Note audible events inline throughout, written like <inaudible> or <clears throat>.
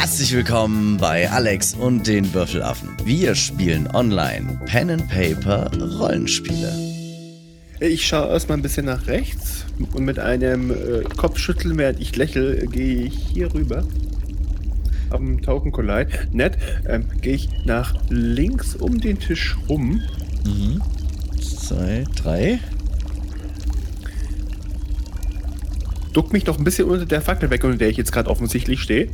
Herzlich willkommen bei Alex und den Würfelaffen. Wir spielen online Pen and Paper Rollenspiele. Ich schaue erstmal ein bisschen nach rechts und mit einem äh, Kopfschütteln, während ich lächle, gehe ich hier rüber. Am Token Collide. Nett. Ähm, gehe ich nach links um den Tisch rum. Mhm. Zwei, drei. Duck mich doch ein bisschen unter der Fackel weg, unter der ich jetzt gerade offensichtlich stehe.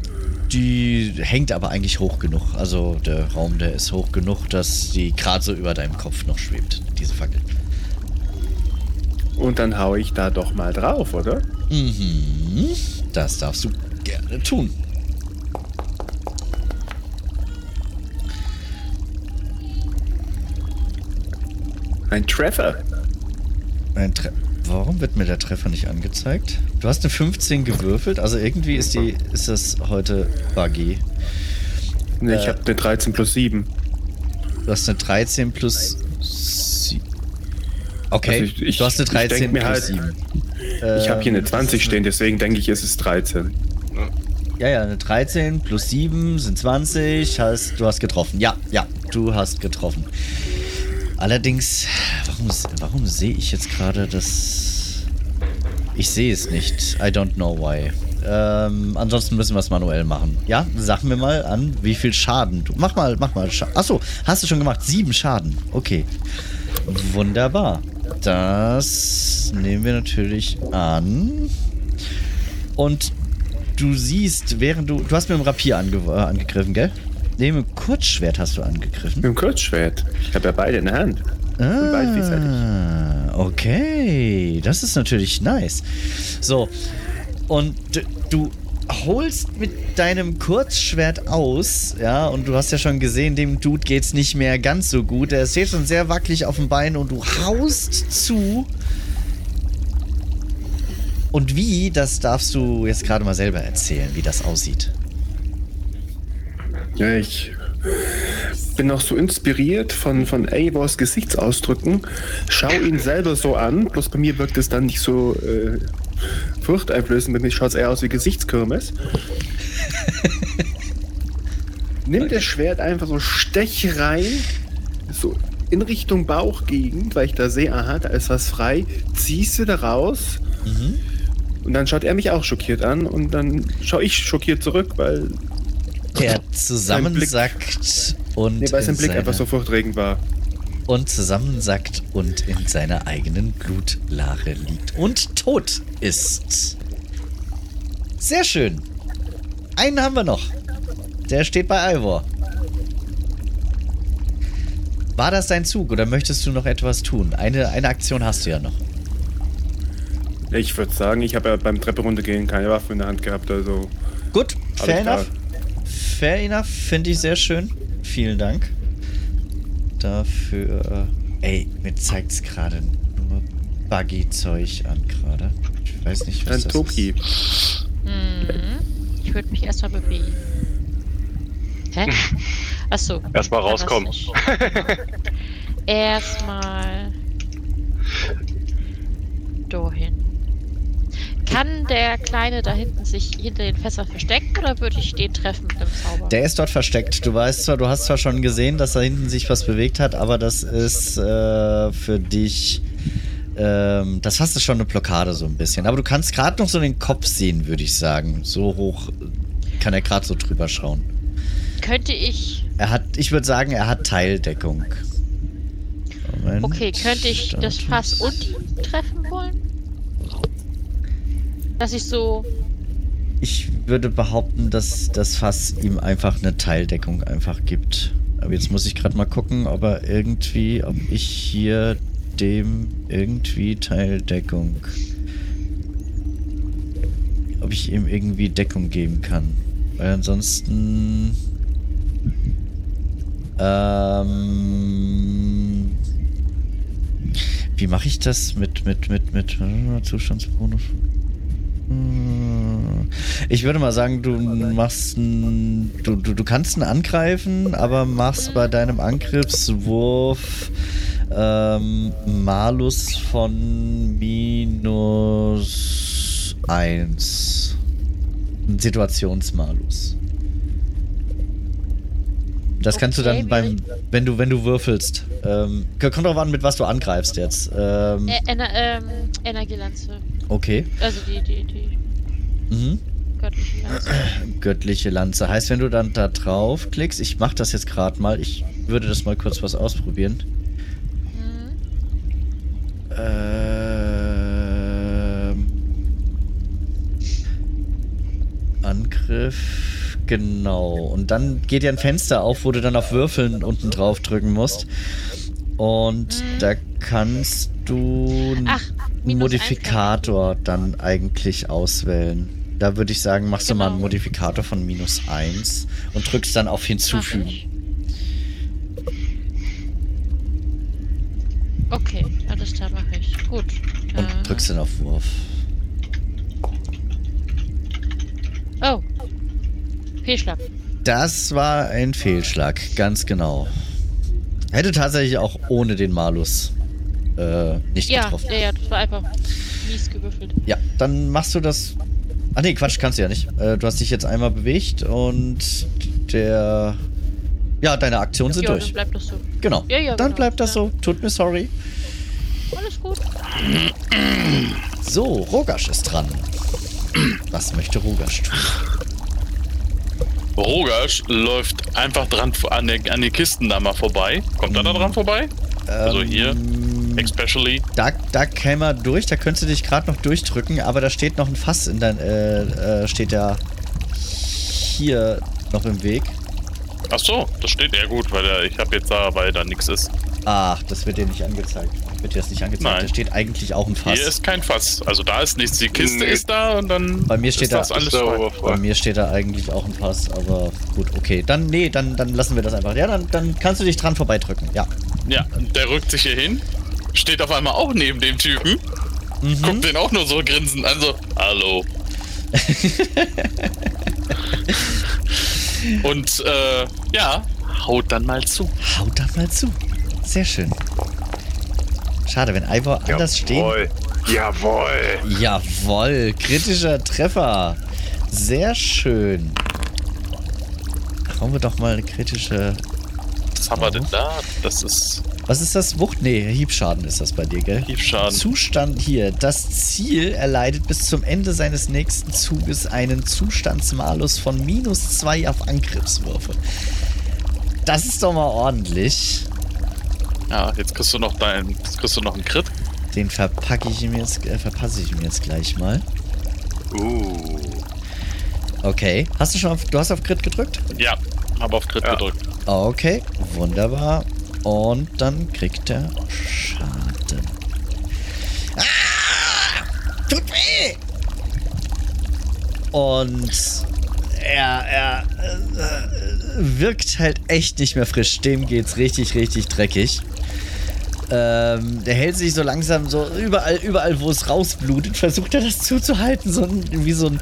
Die hängt aber eigentlich hoch genug. Also der Raum, der ist hoch genug, dass die gerade so über deinem Kopf noch schwebt, diese Fackel. Und dann haue ich da doch mal drauf, oder? Mhm. Das darfst du gerne tun. Ein Treffer. Ein Tre Warum wird mir der Treffer nicht angezeigt? Du hast eine 15 gewürfelt, also irgendwie ist die ist das heute buggy. Ne, ich Äh. habe eine 13 plus 7. Du hast eine 13 plus sie Okay, Also ich- ich- du hast eine ich 13 denk mir plus halt- 7. Ich habe hier eine Ähm, 20 das ist stehen, deswegen denke ich, es ist 13. Ja, ja, eine 13 plus 7 sind 20. Heißt, du hast getroffen. Ja, ja, du hast getroffen. Allerdings, warum, warum sehe ich jetzt gerade das... Ich sehe es nicht. I don't know why. Ähm, ansonsten müssen wir es manuell machen. Ja, sag mir mal an, wie viel Schaden du... Mach mal, mach mal. Achso, hast du schon gemacht. Sieben Schaden. Okay. Wunderbar. Das nehmen wir natürlich an. Und du siehst, während du. Du hast mit dem Rapier ange äh, angegriffen, gell? Nee, mit dem Kurzschwert hast du angegriffen. Mit dem Kurzschwert. Ich habe ja beide in der Hand. Ah, okay. Das ist natürlich nice. So. Und du holst mit deinem Kurzschwert aus, ja, und du hast ja schon gesehen, dem Dude geht's nicht mehr ganz so gut. Er steht schon sehr wackelig auf dem Bein und du haust zu. Und wie, das darfst du jetzt gerade mal selber erzählen, wie das aussieht. Ja, ich bin noch so inspiriert von, von Eivors Gesichtsausdrücken. Schau ihn selber so an, bloß bei mir wirkt es dann nicht so äh, furchteinflößend. Bei mir schaut es eher aus wie Gesichtskirmes. <laughs> Nimm das Schwert einfach so, stech rein, so in Richtung Bauchgegend, weil ich da sehe, aha, da ist was frei, ziehst du da raus Mhm. und dann schaut er mich auch schockiert an und dann schaue ich schockiert zurück, weil, Der zusammensackt und. nee, weil sein in Blick seine- einfach so furchterregend war. und zusammensackt und in seiner eigenen Blutlache liegt und tot ist. Sehr schön. Einen haben wir noch. Der steht bei Ivor. War das dein Zug oder möchtest du noch etwas tun? Eine, eine Aktion hast du ja noch. Ich würde sagen, ich habe ja beim Treppe runtergehen keine Waffe in der Hand gehabt, also. Gut, fair enough. Fair enough, finde ich sehr schön. Vielen Dank dafür. Ey, mir zeigt es gerade nur Buggy-Zeug an gerade. Ich weiß nicht, was Ein das Toki. ist. Mhm. Ich würde mich erstmal bewegen. Hä? Achso. Erstmal rauskommen. Erstmal. <laughs> Dahin. Kann der Kleine da hinten sich hinter den Fässern verstecken oder würde ich den treffen mit dem Zauber? Der ist dort versteckt. Du weißt zwar, du hast zwar schon gesehen, dass da hinten sich was bewegt hat, aber das ist äh, für dich. Ähm, das hast du schon eine Blockade so ein bisschen. Aber du kannst gerade noch so den Kopf sehen, würde ich sagen. So hoch kann er gerade so drüber schauen. Könnte ich. Er hat, ich würde sagen, er hat Teildeckung. Moment. Okay, könnte ich das Fass und ihn treffen wollen? Dass ich so. Ich würde behaupten, dass das Fass ihm einfach eine Teildeckung einfach gibt. Aber jetzt muss ich gerade mal gucken, ob er irgendwie, ob ich hier dem irgendwie Teildeckung. Ob ich ihm irgendwie Deckung geben kann. Weil ansonsten. Ähm. Wie mache ich das mit, mit, mit, mit Zustandsbonus? Hm. Ich würde mal sagen, du machst ein, du, du, du kannst ihn angreifen, aber machst bei deinem Angriffswurf ähm, Malus von minus 1. Ein Situationsmalus. Das kannst du Okay, dann beim, wenn du, wenn du würfelst. Ähm, kommt drauf an, mit was du angreifst jetzt. Ähm, Äh, Ener ähm, Energielanze. okay. Also die, die, die Mhm. göttliche Lanze. <clears throat> Göttliche Lanze. Heißt, wenn du dann da drauf klickst, ich mach das jetzt gerade mal, ich würde das mal kurz was ausprobieren. Mhm. Ähm, Angriff, genau. Und dann geht ja ein Fenster auf, wo du dann auf Würfeln unten drauf drücken musst. Und Mhm. da kannst du Ach, einen Modifikator dann eigentlich auswählen. Da würde ich sagen, machst du mal einen Genau. Modifikator von minus 1 und drückst dann auf hinzufügen. Okay, alles klar, mache ich. Gut. Und Äh, drückst dann auf Wurf. Oh. Fehlschlag. Das war ein Fehlschlag, ganz genau. Hätte tatsächlich auch ohne den Malus äh, nicht Ja, getroffen. ja, ja, das war einfach mies gewürfelt. Ja, dann machst du das. Ah nee, Quatsch, kannst du ja nicht. Äh, du hast dich jetzt einmal bewegt und der. Ja, deine Aktionen sind ja, durch. dann bleibt das so. Genau. Ja, ja, dann genau, bleibt das ja. so. Tut mir sorry. Alles gut. So, Rogasch ist dran. Was möchte Rogasch tun? Rogasch läuft einfach dran an, der, an den Kisten da mal vorbei. Kommt er da Mhm. dran vorbei? Also hier, Ähm, especially. Da, da käme er durch, da könntest du dich gerade noch durchdrücken, aber da steht noch ein Fass in dein, äh, äh, steht da hier noch im Weg. Ach so, das steht ja gut, weil ich habe jetzt da, weil da nichts ist. Ach, das wird dir nicht angezeigt. Wird dir das nicht angezeigt? Nein. Da steht eigentlich auch ein Fass. Hier ist kein Fass. Also da ist nichts. Die Kiste Nee. ist da und dann Bei mir steht ist da- das alles da Bei mir steht da eigentlich auch ein Fass, aber gut, okay. Dann, nee, dann, dann lassen wir das einfach. Ja, dann, dann kannst du dich dran vorbeidrücken. Ja. Ja, der rückt sich hier hin, steht auf einmal auch neben dem Typen, Mhm. guckt den auch nur so grinsend an, so, hallo. <laughs> und äh, ja, haut dann mal zu. Haut da mal zu. Sehr schön. Schade, wenn Ivor anders stehen. Jawohl. Jawohl. Jawoll, kritischer Treffer. Sehr schön. Hauen wir doch mal eine kritische. Was haben wir denn da? Das ist Was ist das? Wucht? Nee, Hiebschaden ist das bei dir, gell? Hiebschaden. Zustand hier. Das Ziel erleidet bis zum Ende seines nächsten Zuges einen Zustandsmalus von minus 2 auf Angriffswürfe. Das ist doch mal ordentlich. Ja, jetzt kriegst du noch dein, jetzt kriegst du noch einen Crit. Den verpacke ich ihm jetzt, äh, verpasse ich ihm jetzt gleich mal. Uh. Okay. Hast du schon auf, du hast auf Crit gedrückt? Ja, habe auf Crit Ja. gedrückt. Okay, wunderbar. Und dann kriegt er Schaden. Ah! Tut weh! Und er, er äh, wirkt halt echt nicht mehr frisch. Dem geht's richtig, richtig dreckig. Ähm, der hält sich so langsam so überall, überall, wo es rausblutet, versucht er das zuzuhalten. So ein, wie so ein.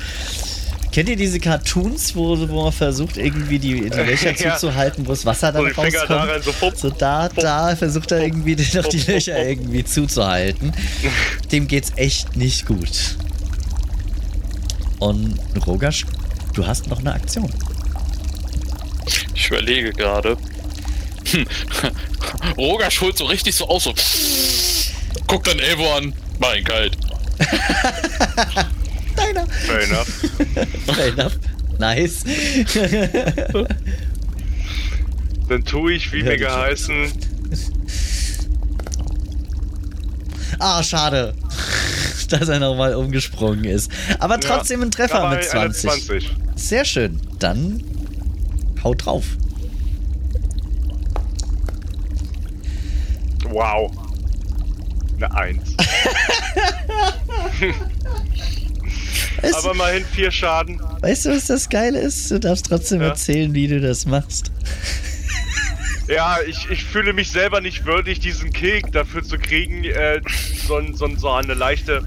Kennt ihr diese Cartoons, wo, wo man versucht, irgendwie die, die <laughs> Löcher Ja. zuzuhalten, wo das Wasser dann So Finger da rauskommt? rein, so pup. So da, da versucht er irgendwie noch die Löcher irgendwie zuzuhalten. <laughs> Dem geht's echt nicht gut. Und Rogasch, du hast noch eine Aktion. Ich überlege gerade. Hm. <laughs> Roger holt so richtig so aus, so. Guckt dann Evo an. Ihn kalt. Deiner. <laughs> Fair enough. Fair enough. <laughs> Nice. Dann tue ich, wie mir geheißen. ah, schade. Dass er nochmal umgesprungen ist. Aber trotzdem ein Treffer mit eine 20. 20. Sehr schön. Dann haut drauf. Wow. Eine 1. Weißt, <laughs> Aber immerhin 4 Schaden. weißt du, was das Geile ist? Du darfst trotzdem Ja. erzählen, wie du das machst. Ja, ich, ich fühle mich selber nicht würdig, diesen Kick dafür zu kriegen. Äh, so, so, so eine leichte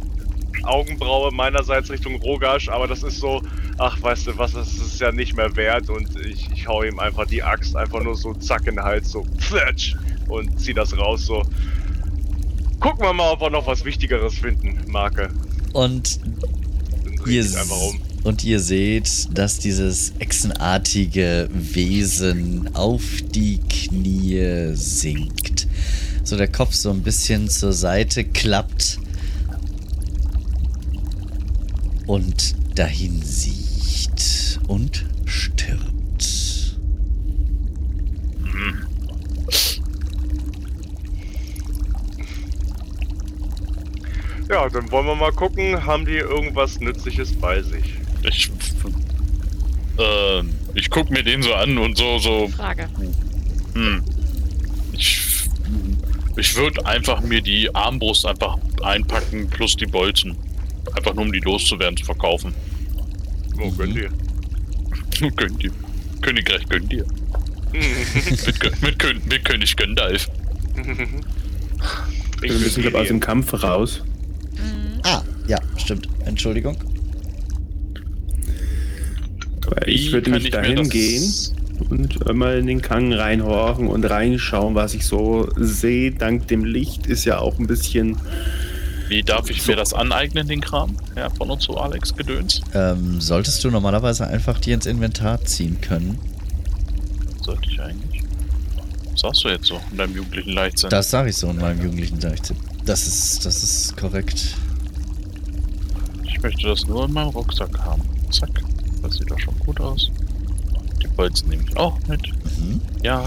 Augenbraue meinerseits Richtung Rogasch, aber das ist so, ach, weißt du was, das ist ja nicht mehr wert und ich, ich hau ihm einfach die Axt einfach nur so zack in den Hals, so pfletsch und zieh das raus, so. Gucken wir mal, ob wir noch was Wichtigeres finden, Marke. Und ihr, um. Und ihr seht, dass dieses echsenartige Wesen auf die Knie sinkt. So der Kopf so ein bisschen zur Seite klappt und dahin sieht und Ja, dann wollen wir mal gucken, haben die irgendwas Nützliches bei sich? Ich, ähm, ich guck mir den so an und so, so, Frage. hm. Ich, ich würde einfach mir die Armbrust einfach einpacken plus die Bolzen. Einfach nur um die loszuwerden, zu verkaufen. Wo Mhm. gönn dir? <laughs> Gönn dir. Königreich gönn dir. <laughs> mit, mit, Kön mit König Gandalf. Wir müssen, glaube ich, aus dem Kampf raus. Ja, stimmt. Entschuldigung. Ich würde kann mich ich mir dahin gehen und mal in den Gang reinhorchen und reinschauen, was ich so sehe. Dank dem Licht ist ja auch ein bisschen. Wie darf ich So. mir das aneignen, den Kram? Ja, von uns so Alex Gedöns. Ähm, solltest du normalerweise einfach dir ins Inventar ziehen können? Sollte ich eigentlich. Was sagst du jetzt so in deinem jugendlichen Leichtsinn? Das sage ich so in meinem jugendlichen Leichtsinn. Das ist, das ist korrekt. Ich möchte das nur in meinem Rucksack haben. Zack. Das sieht doch schon gut aus. Die Bolzen nehme ich auch mit. Mhm. Ja.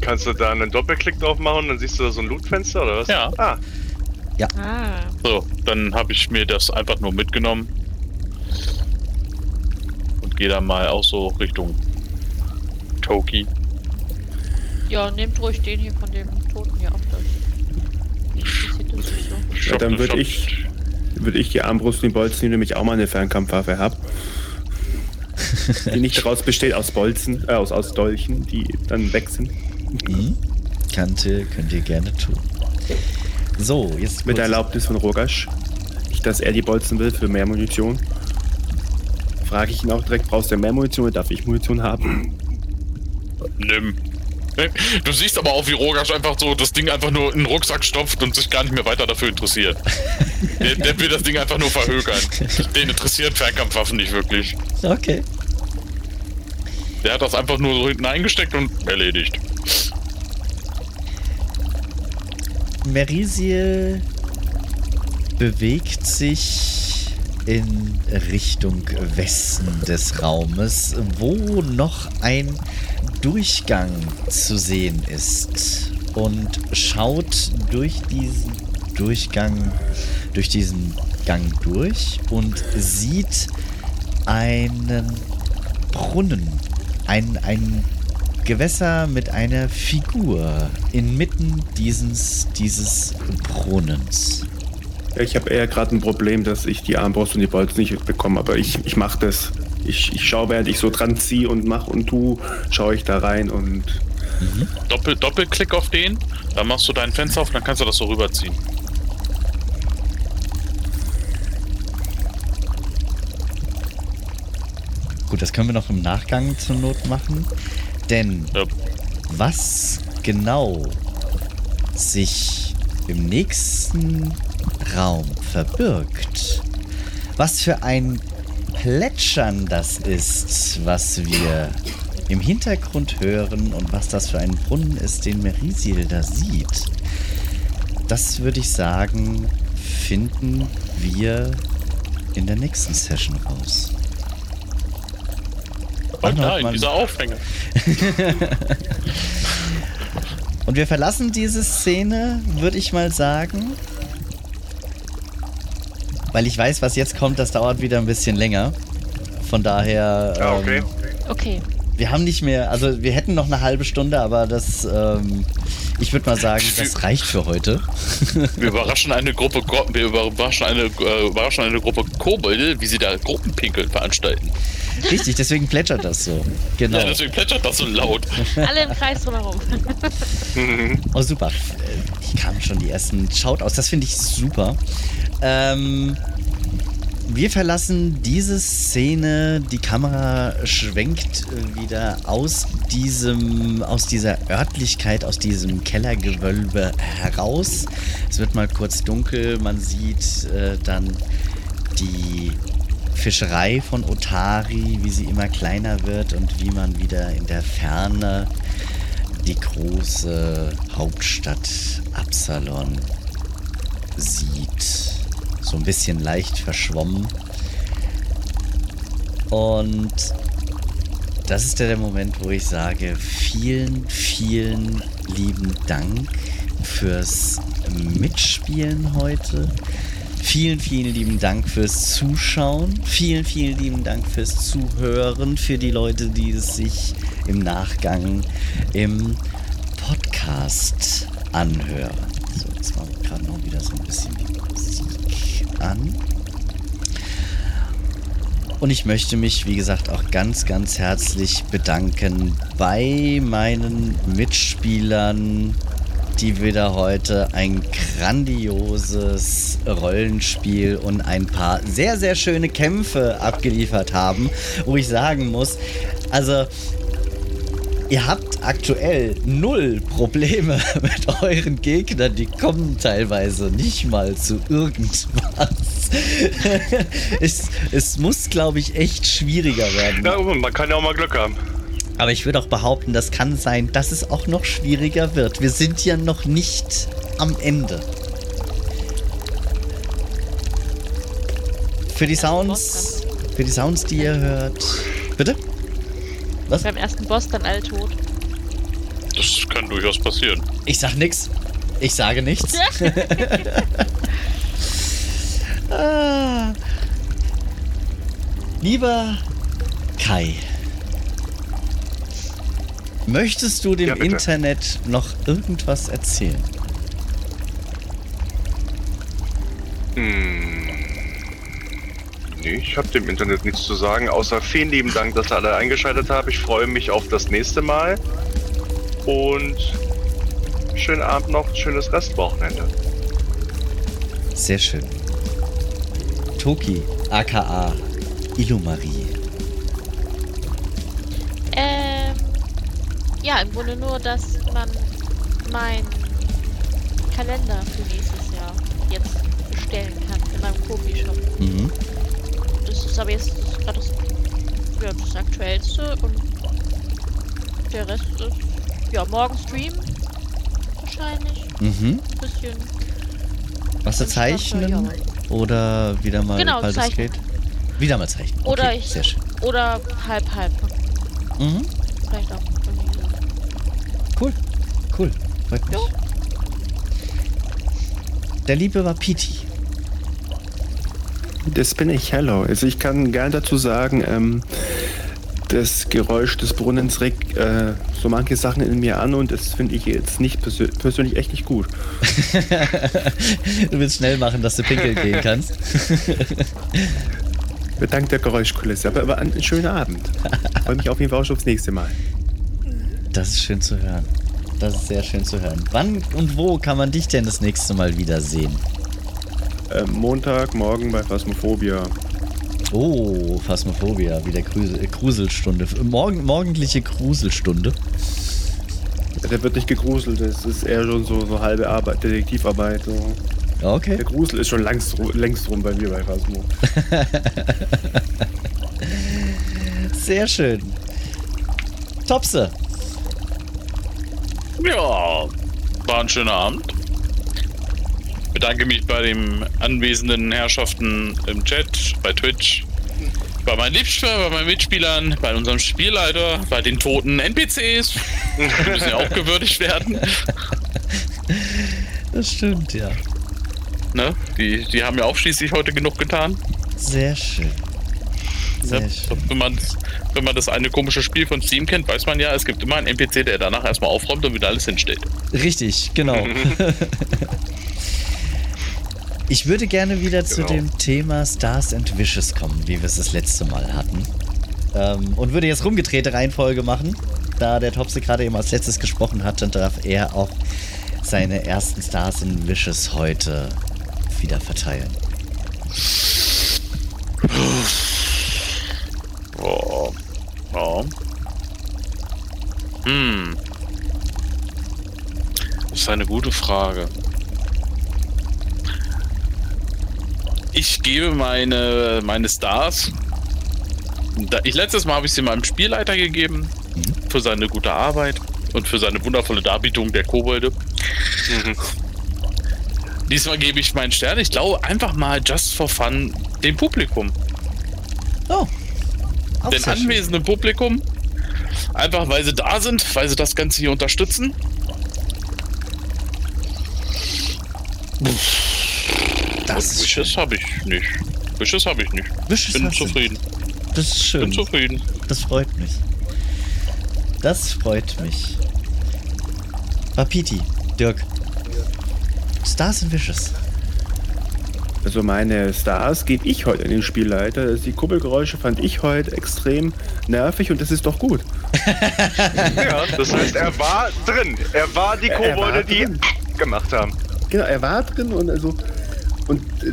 Kannst du da einen Doppelklick drauf machen, dann siehst du da so ein Lootfenster oder was? Ja. Ah, Ah. So, dann habe ich mir das einfach nur mitgenommen. Und gehe dann mal auch so Richtung Toki. Ja, nehmt ruhig den hier von dem Toten hier auch durch. Mich interessiert das. Ja, dann würde ich, würde ich die Armbrust und die Bolzen, nehmen, nämlich auch mal eine Fernkampfwaffe habe. die nicht <laughs> daraus besteht aus Bolzen, äh, aus, aus Dolchen, die dann weg sind. Mhm. Kannte, könnt ihr gerne tun. So, jetzt Mit der Erlaubnis von Rogasch. Nicht, dass er die Bolzen will für mehr Munition. Frage ich ihn auch direkt, brauchst du mehr Munition oder darf ich Munition haben? Nimm. Du siehst aber auch, wie Rogasch einfach so das Ding einfach nur in den Rucksack stopft und sich gar nicht mehr weiter dafür interessiert. <laughs> der, der will das Ding einfach nur verhökern. Den interessiert Fernkampfwaffen nicht wirklich. Okay. Der hat das einfach nur so hinten eingesteckt und erledigt. Merisiel bewegt sich in Richtung Westen des Raumes, wo noch ein Durchgang zu sehen ist und schaut durch diesen Durchgang, durch diesen Gang durch und sieht einen Brunnen, ein, ein Gewässer mit einer Figur inmitten dieses, dieses Brunnens. Ich habe eher gerade ein Problem, dass ich die Armbrust und die Bolzen nicht bekomme, aber ich, ich mache das. Ich, ich schaue, während ich so dran ziehe und mache und tu, schaue ich da rein und Doppel, Doppelklick auf den, dann machst du dein Fenster auf, dann kannst du das so rüberziehen. Gut, das können wir noch im Nachgang zur Not machen. Denn Ja. was genau sich im nächsten Raum verbirgt, was für ein Plätschern das ist, was wir im Hintergrund hören und was das für ein Brunnen ist, den Merisil da sieht, das würde ich sagen, finden wir in der nächsten Session raus. Hat nein, dieser Aufhänger. <laughs> Und wir verlassen diese Szene, würde ich mal sagen. Weil ich weiß, was jetzt kommt, das dauert wieder ein bisschen länger. Von daher. ja, okay. Ähm, Okay. wir haben nicht mehr, also wir hätten noch eine halbe Stunde, aber das, ähm, ich würde mal sagen, das reicht für heute. Wir <laughs> überraschen eine Gruppe, wir überraschen eine, äh, überraschen eine Gruppe Kobolde, wie sie da Gruppenpinkeln veranstalten. <laughs> Richtig, deswegen plätschert das so. Genau. Ja, deswegen plätschert das so laut. Alle im Kreis drumherum. Oh, super. Hier kamen schon die ersten Shoutouts. Das finde ich super. Ähm, wir verlassen diese Szene. Die Kamera schwenkt wieder aus diesem, aus dieser Örtlichkeit, aus diesem Kellergewölbe heraus. Es wird mal kurz dunkel. Man sieht äh, dann die Fischerei von Otari, wie sie immer kleiner wird und wie man wieder in der Ferne die große Hauptstadt Absalon sieht. So ein bisschen leicht verschwommen. Und das ist der Moment, wo ich sage, vielen, vielen lieben Dank fürs Mitspielen heute. Vielen, vielen lieben Dank fürs Zuschauen. Vielen, vielen lieben Dank fürs Zuhören. Für die Leute, die es sich im Nachgang im Podcast anhören. So, jetzt wir gerade noch wieder so ein bisschen die Musik an. Und ich möchte mich, wie gesagt, auch ganz, ganz herzlich bedanken bei meinen Mitspielern, die wieder heute ein grandioses Rollenspiel und ein paar sehr, sehr schöne Kämpfe abgeliefert haben, wo ich sagen muss, also ihr habt aktuell null Probleme <laughs> mit euren Gegnern, die kommen teilweise nicht mal zu irgendwas. <laughs> es, es muss, glaube ich, echt schwieriger werden. Ja, man kann ja auch mal Glück haben. Aber ich würde auch behaupten, das kann sein, dass es auch noch schwieriger wird. Wir sind ja noch nicht am Ende. Für die Sounds, für die Sounds, die ihr hört. Bitte? Was? Beim ersten Boss dann alle tot. Das kann durchaus passieren. Ich sag nix. Ich sage nichts. <laughs> ah. Lieber Kai, möchtest du dem Ja. Internet noch irgendwas erzählen? Hm. Nee, ich habe dem Internet nichts zu sagen, außer vielen lieben Dank, dass ihr alle eingeschaltet habt. Ich freue mich auf das nächste Mal. Und schönen Abend noch, schönes Restwochenende. Sehr schön. Toki, aka Illumarie. Ja, Grunde nur, dass man meinen Kalender für nächstes Jahr jetzt bestellen kann in meinem Kofi-Shop. Mhm. Das ist aber jetzt gerade das, ja, das Aktuellste und der Rest ist, ja, morgen Stream wahrscheinlich. Mhm. Bisschen. Was zeichnen? Stoff, Oder wieder mal Genau, zeichnen. Gate? Wieder mal zeichnen. Oder okay, ich- Sehr schön. Oder halb, halb. Mhm. Vielleicht auch. Cool. Cool. Freut mich. Jo. Der Liebe war Piti. Das bin ich, hello. Also ich kann gern dazu sagen, ähm, das Geräusch des Brunnens regt äh, so manche Sachen in mir an und das finde ich jetzt nicht persö persönlich echt nicht gut. <laughs> du willst schnell machen, dass du pinkeln gehen <laughs> kannst. Dank der Geräuschkulisse. Aber, aber ein schöner Abend. <laughs> Freue mich auf jeden Fall auch schon aufs nächste Mal. Das ist schön zu hören. Das ist sehr schön zu hören. Wann und wo kann man dich denn das nächste Mal wiedersehen? Ähm, Montag, morgen bei Phasmophobia. Oh, Phasmophobia, wieder Grusel, äh, Gruselstunde. Morgen, morgendliche Gruselstunde. Der wird nicht gegruselt, das ist eher schon so, so halbe Arbeit, Detektivarbeit. So. Okay. Der Grusel ist schon längst, längst rum bei mir bei Phasmo. <laughs> Sehr schön. Topse. Ja, war ein schöner Abend. Bedanke mich bei den anwesenden Herrschaften im Chat, bei Twitch, bei meinen Liebschwör, bei meinen Mitspielern, bei unserem Spielleiter, bei den toten NPCs. Die müssen ja auch gewürdigt werden. <laughs> Das stimmt, ja. Ne? Die, die haben ja auch schließlich heute genug getan. Sehr schön. Ne? Wenn, man, wenn man das eine komische Spiel von Steam kennt, weiß man ja, es gibt immer einen NPC, der danach erstmal aufräumt und wieder alles hinstellt. Richtig, genau. <laughs> Ich würde gerne wieder zu Genau. dem Thema Stars and Wishes kommen, wie wir es das letzte Mal hatten. Ähm, und würde jetzt rumgedrehte Reihenfolge machen. Da der Topse gerade eben als letztes gesprochen hat, dann darf er auch seine ersten Stars and Wishes heute wieder verteilen. Oh. Ja. Hm. Das ist eine gute Frage. ich gebe meine, meine Stars. Da, ich, letztes Mal habe ich sie meinem Spielleiter gegeben für seine gute Arbeit und für seine wundervolle Darbietung der Kobolde. Mhm. Diesmal gebe ich meinen Stern, ich glaube, einfach mal just for fun dem Publikum. Oh. Auch Den anwesenden Publikum. Einfach weil sie da sind, weil sie das Ganze hier unterstützen. Das. Wishes habe ich nicht. Wishes habe ich nicht. Wishes Bin hast du- zufrieden. Das ist schön. Bin zufrieden. Das freut mich. Das freut mich. Wapiti, Dirk. Stars and Wishes. Also meine Stars gebe ich heute an den Spielleiter. Die Kurbelgeräusche fand ich heute extrem nervig und das ist doch gut. <laughs> Ja, das heißt, er war drin. Er war die Kobolde, die drin. gemacht haben. Genau, er war drin und also und äh,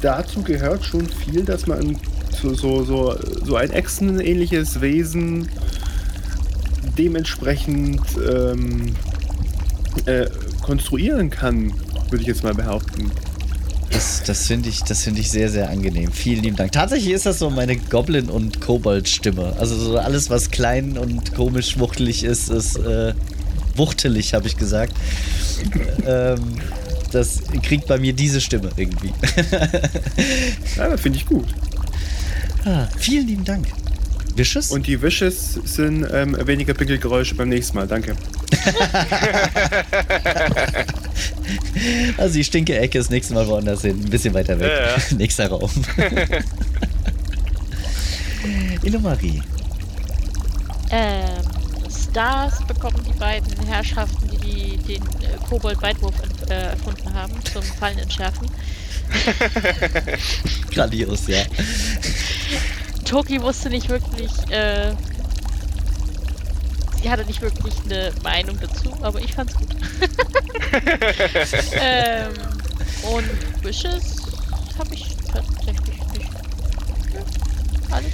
dazu gehört schon viel, dass man so, so, so, so ein Echsenähnliches Wesen dementsprechend ähm, äh, konstruieren kann, würde ich jetzt mal behaupten. Das, das finde ich, das finde ich sehr, sehr angenehm. Vielen lieben Dank. Tatsächlich ist das so meine Goblin- und Kobold-Stimme. Also so alles, was klein und komisch wuchtelig ist, ist äh, wuchtelig, habe ich gesagt. ähm, das kriegt bei mir diese Stimme irgendwie. Ja, das finde ich gut. ah, vielen lieben Dank. Wishes? Und die Wishes sind ähm, weniger Pickelgeräusche beim nächsten Mal. Danke. <laughs> <laughs> Also die stinke Ecke ist nächstes Mal woanders hin, ein bisschen weiter weg. Ja, ja. <laughs> Nächster Raum. <laughs> Illumarie. Ähm, Stars bekommen die beiden Herrschaften, die, die den äh, Kobold-Weitwurf äh, erfunden haben, zum Fallen entschärfen. Grandios, ja. Toki wusste nicht wirklich, äh, sie hatte nicht wirklich eine Meinung dazu, aber ich fand's gut. <laughs> ähm, und Wishes habe ich tatsächlich nicht. Ja, alles.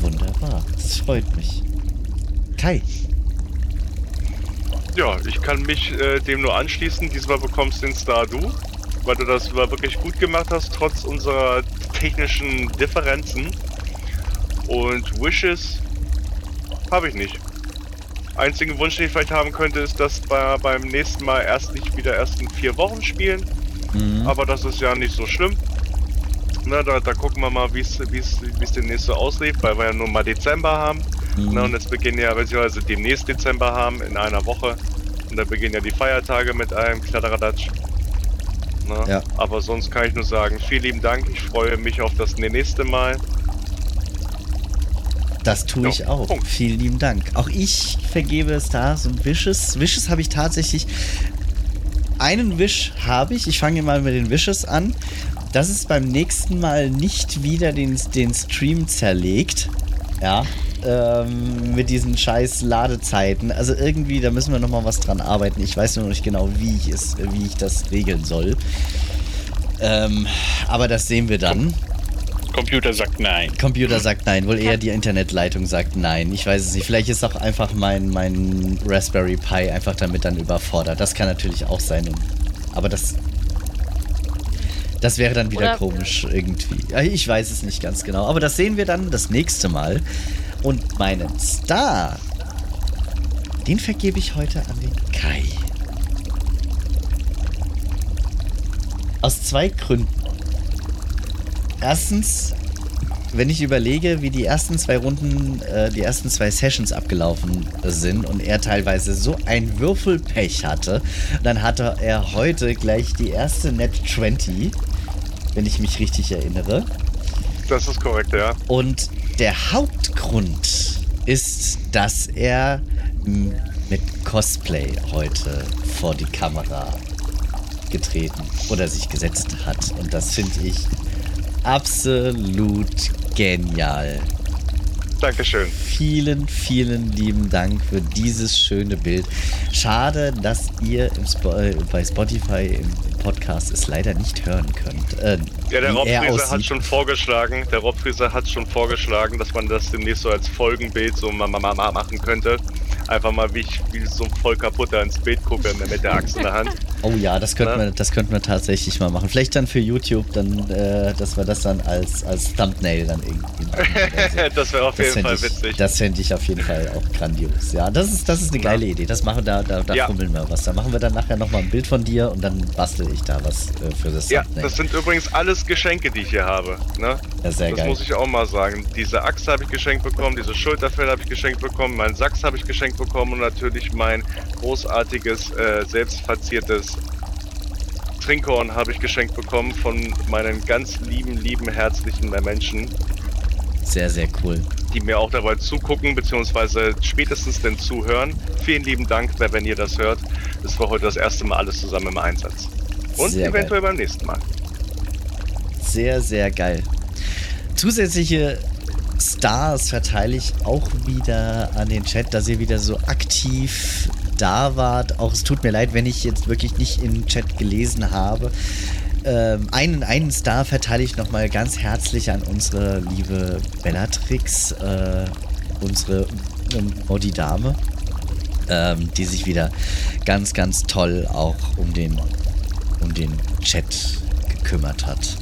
Wunderbar. Das freut mich. Kai. Ja, ich kann mich äh, dem nur anschließen. Diesmal bekommst den Star du, weil du das mal wirklich gut gemacht hast, trotz unserer technischen Differenzen. Und Wishes habe ich nicht. Einzigen Wunsch, den ich vielleicht haben könnte, ist, dass bei, beim nächsten Mal erst nicht wieder erst in vier Wochen spielen. Mhm. Aber das ist ja nicht so schlimm. Na, da, da gucken wir mal, wie es demnächst so auslief, weil wir ja nur mal Dezember haben. Mhm. Na, und jetzt beginnen ja, beziehungsweise demnächst Dezember haben, in einer Woche. Und da beginnen ja die Feiertage mit einem Kladderadatsch. Na, Ja. Aber sonst kann ich nur sagen, vielen lieben Dank. Ich freue mich auf das nächste Mal. Das tue ich auch. Punkt. Vielen lieben Dank. Auch ich vergebe Stars und Wishes. Wishes habe ich tatsächlich. Einen Wish habe ich. Ich fange mal mit den Wishes an. Dass es beim nächsten Mal nicht wieder den, den Stream zerlegt. Ja. Ähm, mit diesen scheiß Ladezeiten. Also irgendwie, da müssen wir nochmal was dran arbeiten. Ich weiß nur noch nicht genau, wie ich es, wie ich das regeln soll. Ähm, aber das sehen wir dann. Computer sagt nein. Computer sagt nein, wohl eher die Internetleitung sagt nein. Ich weiß es nicht. Vielleicht ist auch einfach mein, mein Raspberry Pi einfach damit dann überfordert. Das kann natürlich auch sein. Aber das. Das wäre dann wieder Oder- komisch irgendwie. Ich weiß es nicht ganz genau. Aber das sehen wir dann das nächste Mal. Und meinen Star, den vergebe ich heute an den Kai. Aus zwei Gründen. Erstens, wenn ich überlege, wie die ersten zwei Runden, äh, die ersten zwei Sessions abgelaufen sind und er teilweise so ein Würfelpech hatte, dann hatte er heute gleich die erste Net 20, wenn ich mich richtig erinnere. Das ist korrekt, ja. Und der Hauptgrund ist, dass er mit Cosplay heute vor die Kamera getreten oder sich gesetzt hat. Und das finde ich absolut genial. Dankeschön. Vielen, vielen lieben Dank für dieses schöne Bild. Schade, dass ihr im Spo äh, bei Spotify im Podcast es leider nicht hören könnt. Äh, Ja, der er Robfrieser hat schon vorgeschlagen, der Robfrieser hat schon vorgeschlagen, dass man das demnächst so als Folgenbild so machen könnte. Einfach mal, wie ich wie so ein voll kaputter ins Bild gucke mit der Axt in der Hand. Oh ja, das könnten, Na? wir, das könnten wir tatsächlich mal machen. Vielleicht dann für YouTube, dann, äh, dass wir das dann als, als Thumbnail dann irgendwie <laughs> so. das wäre auf jeden fänd Fall ich, witzig. Das fände ich auf jeden Fall auch grandios. Ja, das ist, das ist eine geile Idee. Das machen da, da, da Ja. fummeln wir was. Da machen wir dann nachher nochmal ein Bild von dir und dann bastel ich da was äh, für das ja, Thumbnail. das sind übrigens alles Geschenke, die ich hier habe. Ne? ja, sehr das geil. muss ich auch mal sagen. Diese Axt habe ich geschenkt bekommen, diese Schulterfell habe ich geschenkt bekommen, meinen Sachs habe ich geschenkt bekommen und natürlich mein großartiges, äh, selbst verziertes Trinkhorn habe ich geschenkt bekommen von meinen ganz lieben, lieben, herzlichen Menschen, Sehr, sehr cool. die mir auch dabei zugucken, beziehungsweise spätestens denn zuhören. Vielen lieben Dank, wer- wenn ihr das hört. Das war heute das erste Mal alles zusammen im Einsatz. Und Sehr eventuell beim nächsten Mal. Sehr, sehr geil. Zusätzliche Stars verteile ich auch wieder an den Chat, dass ihr wieder so aktiv da wart. Auch es tut mir leid, wenn ich jetzt wirklich nicht im Chat gelesen habe. Ähm, einen, einen Star verteile ich nochmal ganz herzlich an unsere liebe Bellatrix, äh, unsere ähm, Modi-Dame, ähm, die sich wieder ganz, ganz toll auch um den, um den Chat gekümmert hat.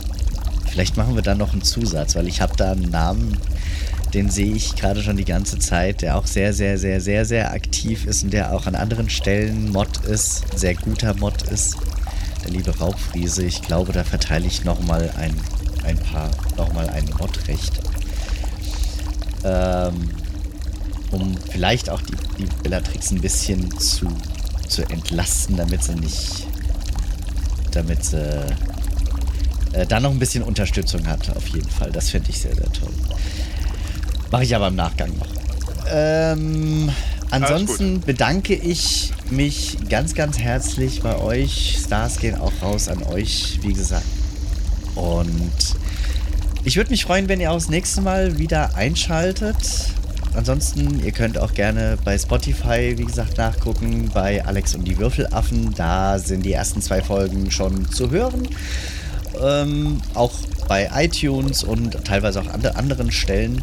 Vielleicht machen wir dann noch einen Zusatz, weil ich habe da einen Namen, den sehe ich gerade schon die ganze Zeit, der auch sehr, sehr, sehr, sehr, sehr aktiv ist und der auch an anderen Stellen Mod ist, sehr guter Mod ist. Der liebe Raubfriese, ich glaube, da verteile ich nochmal ein, ein paar, nochmal ein Modrecht. Ähm, um vielleicht auch die, die Bellatrix ein bisschen zu, zu entlasten, damit sie nicht, damit sie äh, da noch ein bisschen Unterstützung hat, auf jeden Fall. Das finde ich sehr, sehr toll. Mache ich aber im Nachgang noch. Ähm, ansonsten bedanke ich mich ganz, ganz herzlich bei euch. Stars gehen auch raus an euch, wie gesagt. Und ich würde mich freuen, wenn ihr auch das nächste Mal wieder einschaltet. Ansonsten, ihr könnt auch gerne bei Spotify, wie gesagt, nachgucken. Bei Alex und die Würfelaffen. Da sind die ersten zwei Folgen schon zu hören. Ähm, auch bei iTunes und teilweise auch an anderen Stellen.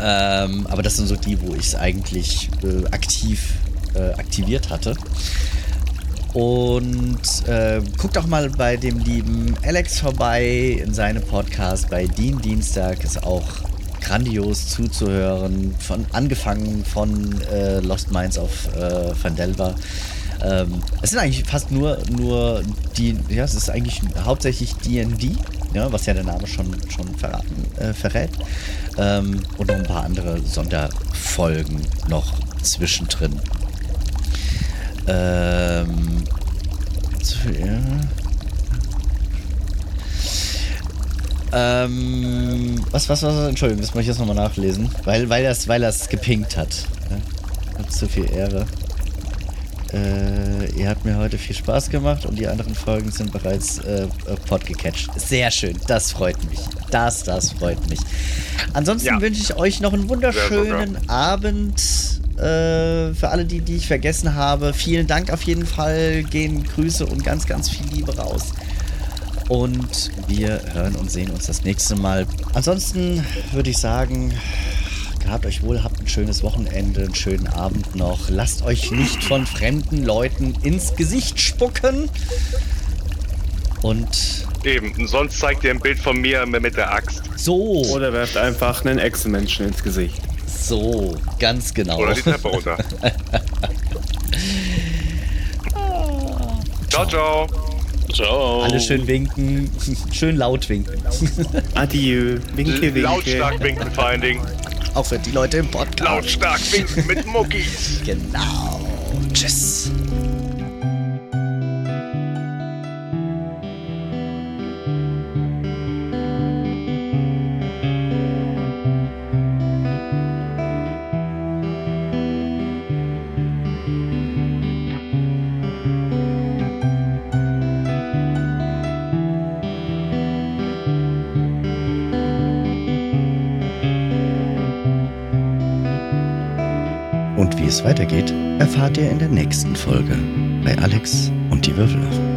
Ähm, aber das sind so die, wo ich es eigentlich äh, aktiv äh, aktiviert hatte. Und äh, guckt auch mal bei dem lieben Alex vorbei in seinem Podcast bei Dean Dienstag. Ist auch grandios zuzuhören. Von, angefangen von äh, Lost Minds of äh, Vandelver. Ähm, es sind eigentlich fast nur, nur die, ja, es ist eigentlich hauptsächlich D&D, ja, was ja der Name schon, schon verraten, äh, verrät. Ähm, und noch ein paar andere Sonderfolgen noch zwischendrin. Ähm. Ähm, was, was, was, Entschuldigung, das muss ich jetzt nochmal nachlesen, weil, weil das, weil das gepinkt hat. Ja? Hat zu viel Ehre. Äh, ihr habt mir heute viel Spaß gemacht und die anderen Folgen sind bereits äh, äh, podgecatcht. Sehr schön, das freut mich. Das, das freut mich. Ansonsten Ja. wünsche ich euch noch einen wunderschönen Abend. Äh, für alle, die, die ich vergessen habe, vielen Dank auf jeden Fall. Gehen Grüße und ganz, ganz viel Liebe raus. Und wir hören und sehen uns das nächste Mal. Ansonsten würde ich sagen, gehabt euch wohl, habt ein schönes Wochenende, einen schönen Abend noch. Lasst euch nicht von fremden Leuten ins Gesicht spucken. Und Eben, sonst zeigt ihr ein Bild von mir mit der Axt. so, Oder werft einfach einen Echsenmenschen ins Gesicht. so, ganz genau. Oder die Treppe runter. <laughs> ciao, ciao. Ciao. Alle schön winken, <laughs> schön laut winken. Adieu. Winke, winke. Lautstark winken vor allen Dingen. Auch für die Leute im Podcast. Lautstark winken mit Muckis. Genau. Tschüss. Wie es weitergeht, erfahrt ihr in der nächsten Folge bei Alex und die Würfelaffen.